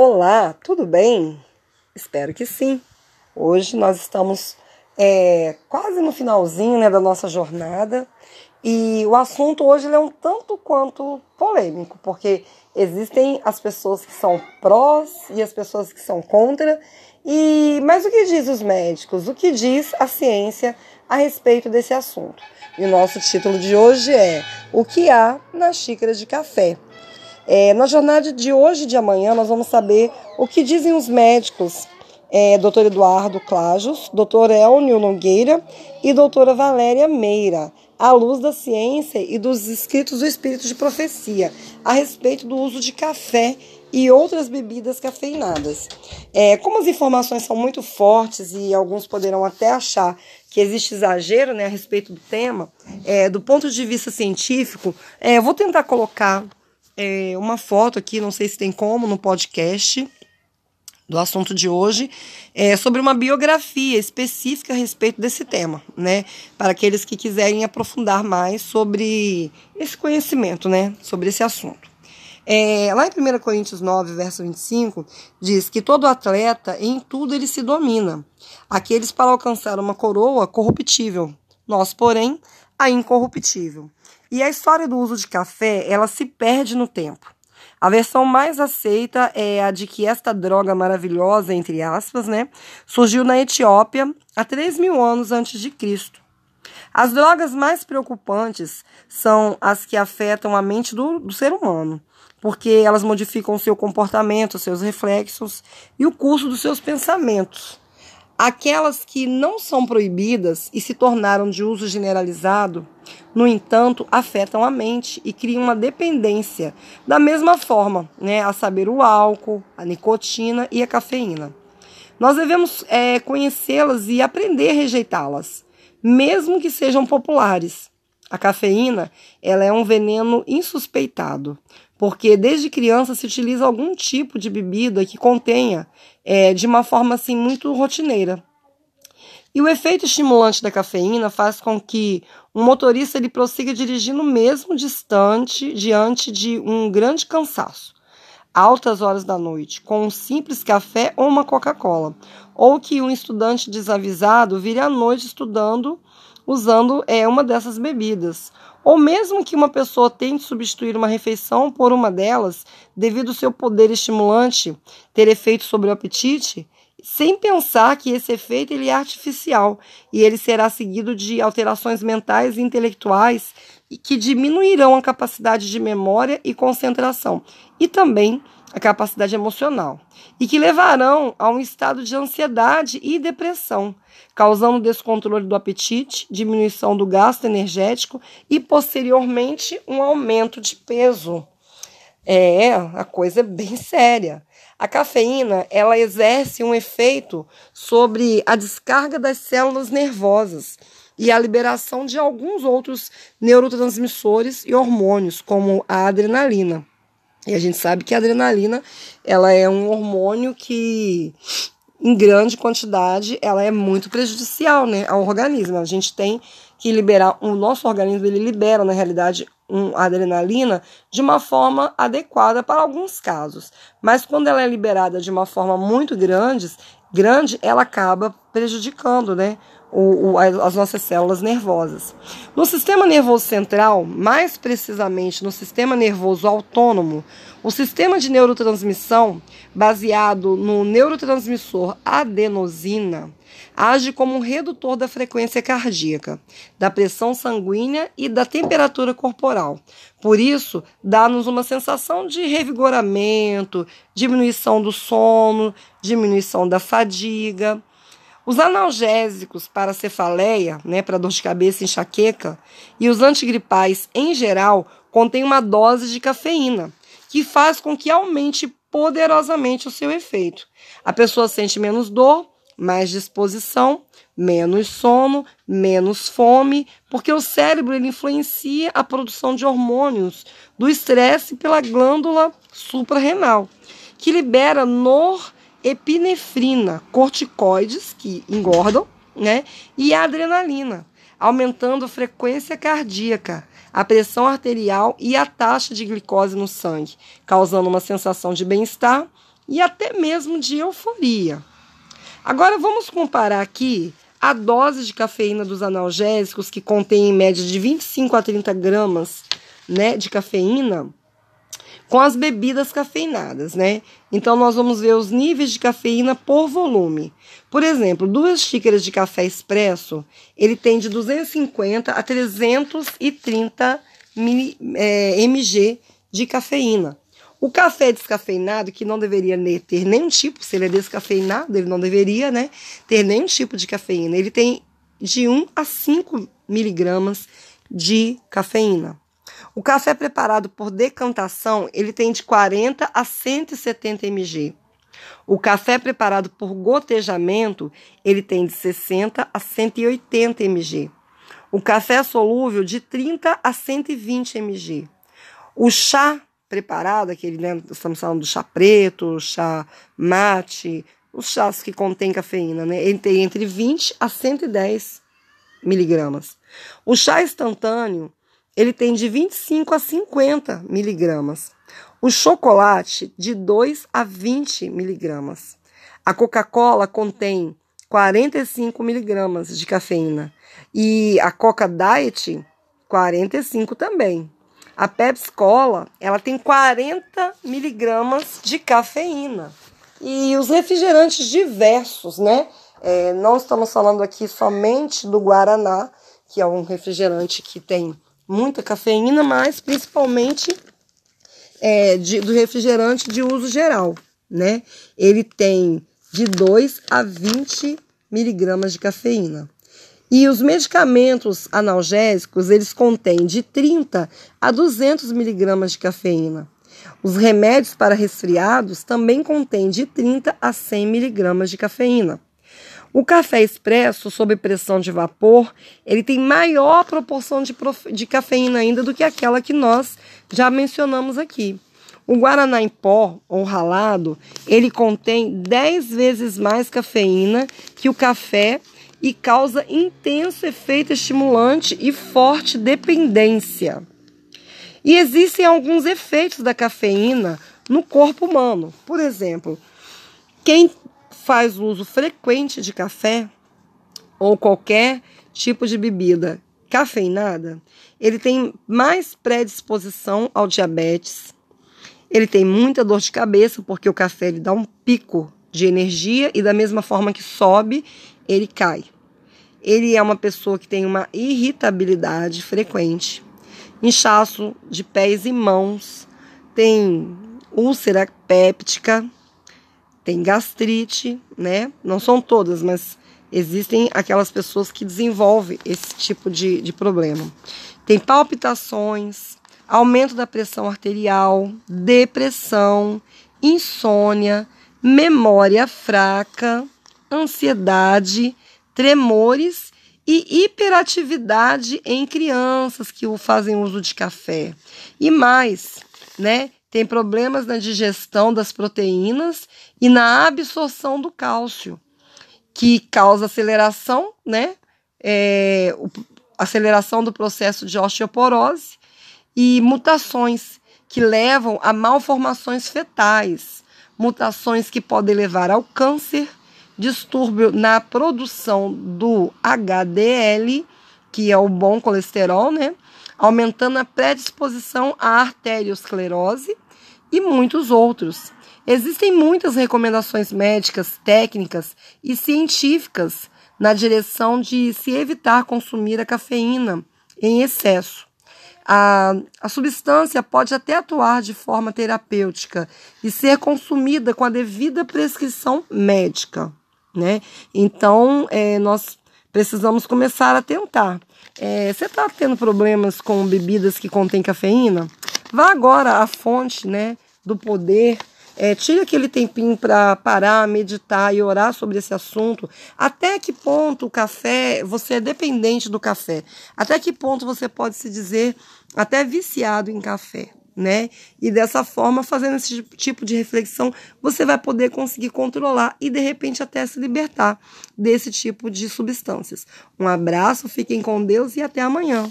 Olá, tudo bem? Espero que sim. Hoje nós estamos é, quase no finalzinho né, da nossa jornada e o assunto hoje é um tanto quanto polêmico, porque existem as pessoas que são prós e as pessoas que são contra. E mas o que diz os médicos? O que diz a ciência a respeito desse assunto? E o nosso título de hoje é O que há na xícara de café? É, na jornada de hoje e de amanhã, nós vamos saber o que dizem os médicos, é, Dr. Eduardo Clajos, Dr. Elnio Nogueira e doutora Valéria Meira, à luz da ciência e dos escritos do Espírito de Profecia, a respeito do uso de café e outras bebidas cafeinadas. É, como as informações são muito fortes e alguns poderão até achar que existe exagero né, a respeito do tema, é, do ponto de vista científico, é, vou tentar colocar é, uma foto aqui, não sei se tem como, no podcast do assunto de hoje, é sobre uma biografia específica a respeito desse tema, né? Para aqueles que quiserem aprofundar mais sobre esse conhecimento, né? Sobre esse assunto. É, lá em 1 Coríntios 9, verso 25, diz que todo atleta, em tudo ele se domina. Aqueles para alcançar uma coroa corruptível, nós, porém, a incorruptível. E a história do uso de café, ela se perde no tempo. A versão mais aceita é a de que esta droga maravilhosa, entre aspas, né, surgiu na Etiópia há 3 mil anos antes de Cristo. As drogas mais preocupantes são as que afetam a mente do, do ser humano, porque elas modificam seu comportamento, seus reflexos e o curso dos seus pensamentos. Aquelas que não são proibidas e se tornaram de uso generalizado, no entanto, afetam a mente e criam uma dependência, da mesma forma, né, a saber, o álcool, a nicotina e a cafeína. Nós devemos é, conhecê-las e aprender a rejeitá-las, mesmo que sejam populares. A cafeína ela é um veneno insuspeitado, porque desde criança se utiliza algum tipo de bebida que contenha é, de uma forma assim muito rotineira. E o efeito estimulante da cafeína faz com que um motorista ele prossiga dirigindo mesmo distante diante de um grande cansaço, altas horas da noite, com um simples café ou uma Coca-Cola, ou que um estudante desavisado vire à noite estudando usando é, uma dessas bebidas, ou mesmo que uma pessoa tente substituir uma refeição por uma delas, devido ao seu poder estimulante ter efeito sobre o apetite, sem pensar que esse efeito ele é artificial e ele será seguido de alterações mentais e intelectuais que diminuirão a capacidade de memória e concentração. E também a capacidade emocional e que levarão a um estado de ansiedade e depressão, causando descontrole do apetite, diminuição do gasto energético e posteriormente um aumento de peso. É, a coisa é bem séria. A cafeína, ela exerce um efeito sobre a descarga das células nervosas e a liberação de alguns outros neurotransmissores e hormônios, como a adrenalina. E a gente sabe que a adrenalina, ela é um hormônio que em grande quantidade, ela é muito prejudicial, né, ao organismo. A gente tem que liberar, o nosso organismo ele libera, na realidade, um, adrenalina de uma forma adequada para alguns casos. Mas quando ela é liberada de uma forma muito grande, grande, ela acaba prejudicando, né, o, o, as nossas células nervosas. No sistema nervoso central, mais precisamente no sistema nervoso autônomo, o sistema de neurotransmissão, baseado no neurotransmissor adenosina, age como um redutor da frequência cardíaca, da pressão sanguínea e da temperatura corporal. Por isso, dá-nos uma sensação de revigoramento, diminuição do sono, diminuição da fadiga. Os analgésicos para cefaleia, né, para dor de cabeça e enxaqueca, e os antigripais em geral contêm uma dose de cafeína, que faz com que aumente poderosamente o seu efeito. A pessoa sente menos dor, mais disposição, menos sono, menos fome, porque o cérebro ele influencia a produção de hormônios do estresse pela glândula suprarrenal, que libera nor epinefrina, corticoides que engordam, né? E adrenalina, aumentando a frequência cardíaca, a pressão arterial e a taxa de glicose no sangue, causando uma sensação de bem-estar e até mesmo de euforia. Agora vamos comparar aqui a dose de cafeína dos analgésicos, que contém em média de 25 a 30 gramas né, de cafeína, com as bebidas cafeinadas, né? Então nós vamos ver os níveis de cafeína por volume. Por exemplo, duas xícaras de café expresso, ele tem de 250 a 330 é, mg de cafeína. O café descafeinado, que não deveria ter nenhum tipo, se ele é descafeinado, ele não deveria né, ter nenhum tipo de cafeína. Ele tem de 1 a 5 miligramas de cafeína. O café preparado por decantação, ele tem de 40 a 170 mg. O café preparado por gotejamento, ele tem de 60 a 180 mg. O café solúvel de 30 a 120 mg. O chá preparado, aquele, né, estamos falando do chá preto, chá mate, os chás que contêm cafeína, né? Ele tem entre 20 a 110 miligramas. O chá instantâneo, ele tem de 25 a 50 miligramas. O chocolate, de 2 a 20 miligramas. A Coca-Cola contém 45 miligramas de cafeína. E a Coca Diet, 45 também. A Pepsi Cola, ela tem 40 miligramas de cafeína. E os refrigerantes diversos, né? É, não estamos falando aqui somente do Guaraná, que é um refrigerante que tem muita cafeína, mas principalmente é, de, do refrigerante de uso geral, né? Ele tem de 2 a 20 miligramas de cafeína. E os medicamentos analgésicos, eles contêm de 30 a 200 miligramas de cafeína. Os remédios para resfriados também contêm de 30 a 100 miligramas de cafeína. O café expresso sob pressão de vapor, ele tem maior proporção de, de cafeína ainda do que aquela que nós já mencionamos aqui. O guaraná em pó ou ralado, ele contém 10 vezes mais cafeína que o café e causa intenso efeito estimulante e forte dependência. E existem alguns efeitos da cafeína no corpo humano. Por exemplo, quem faz uso frequente de café ou qualquer tipo de bebida cafeinada, ele tem mais predisposição ao diabetes. Ele tem muita dor de cabeça porque o café ele dá um pico de energia e da mesma forma que sobe, ele cai. Ele é uma pessoa que tem uma irritabilidade frequente, inchaço de pés e mãos, tem úlcera péptica, tem gastrite, né? Não são todas, mas existem aquelas pessoas que desenvolvem esse tipo de, de problema. Tem palpitações, aumento da pressão arterial, depressão, insônia, memória fraca, ansiedade, tremores e hiperatividade em crianças que fazem uso de café. E mais, né? Tem problemas na digestão das proteínas e na absorção do cálcio, que causa aceleração, né? É, aceleração do processo de osteoporose e mutações que levam a malformações fetais, mutações que podem levar ao câncer, distúrbio na produção do HDL, que é o bom colesterol, né? Aumentando a predisposição à arteriosclerose e muitos outros. Existem muitas recomendações médicas, técnicas e científicas na direção de se evitar consumir a cafeína em excesso. A, a substância pode até atuar de forma terapêutica e ser consumida com a devida prescrição médica. Né? Então, é, nós precisamos começar a tentar. É, você está tendo problemas com bebidas que contêm cafeína? Vá agora à fonte né, do poder é, tire aquele tempinho para parar, meditar e orar sobre esse assunto. Até que ponto o café, você é dependente do café? Até que ponto você pode se dizer até viciado em café? Né? E dessa forma, fazendo esse tipo de reflexão, você vai poder conseguir controlar e de repente até se libertar desse tipo de substâncias. Um abraço, fiquem com Deus e até amanhã.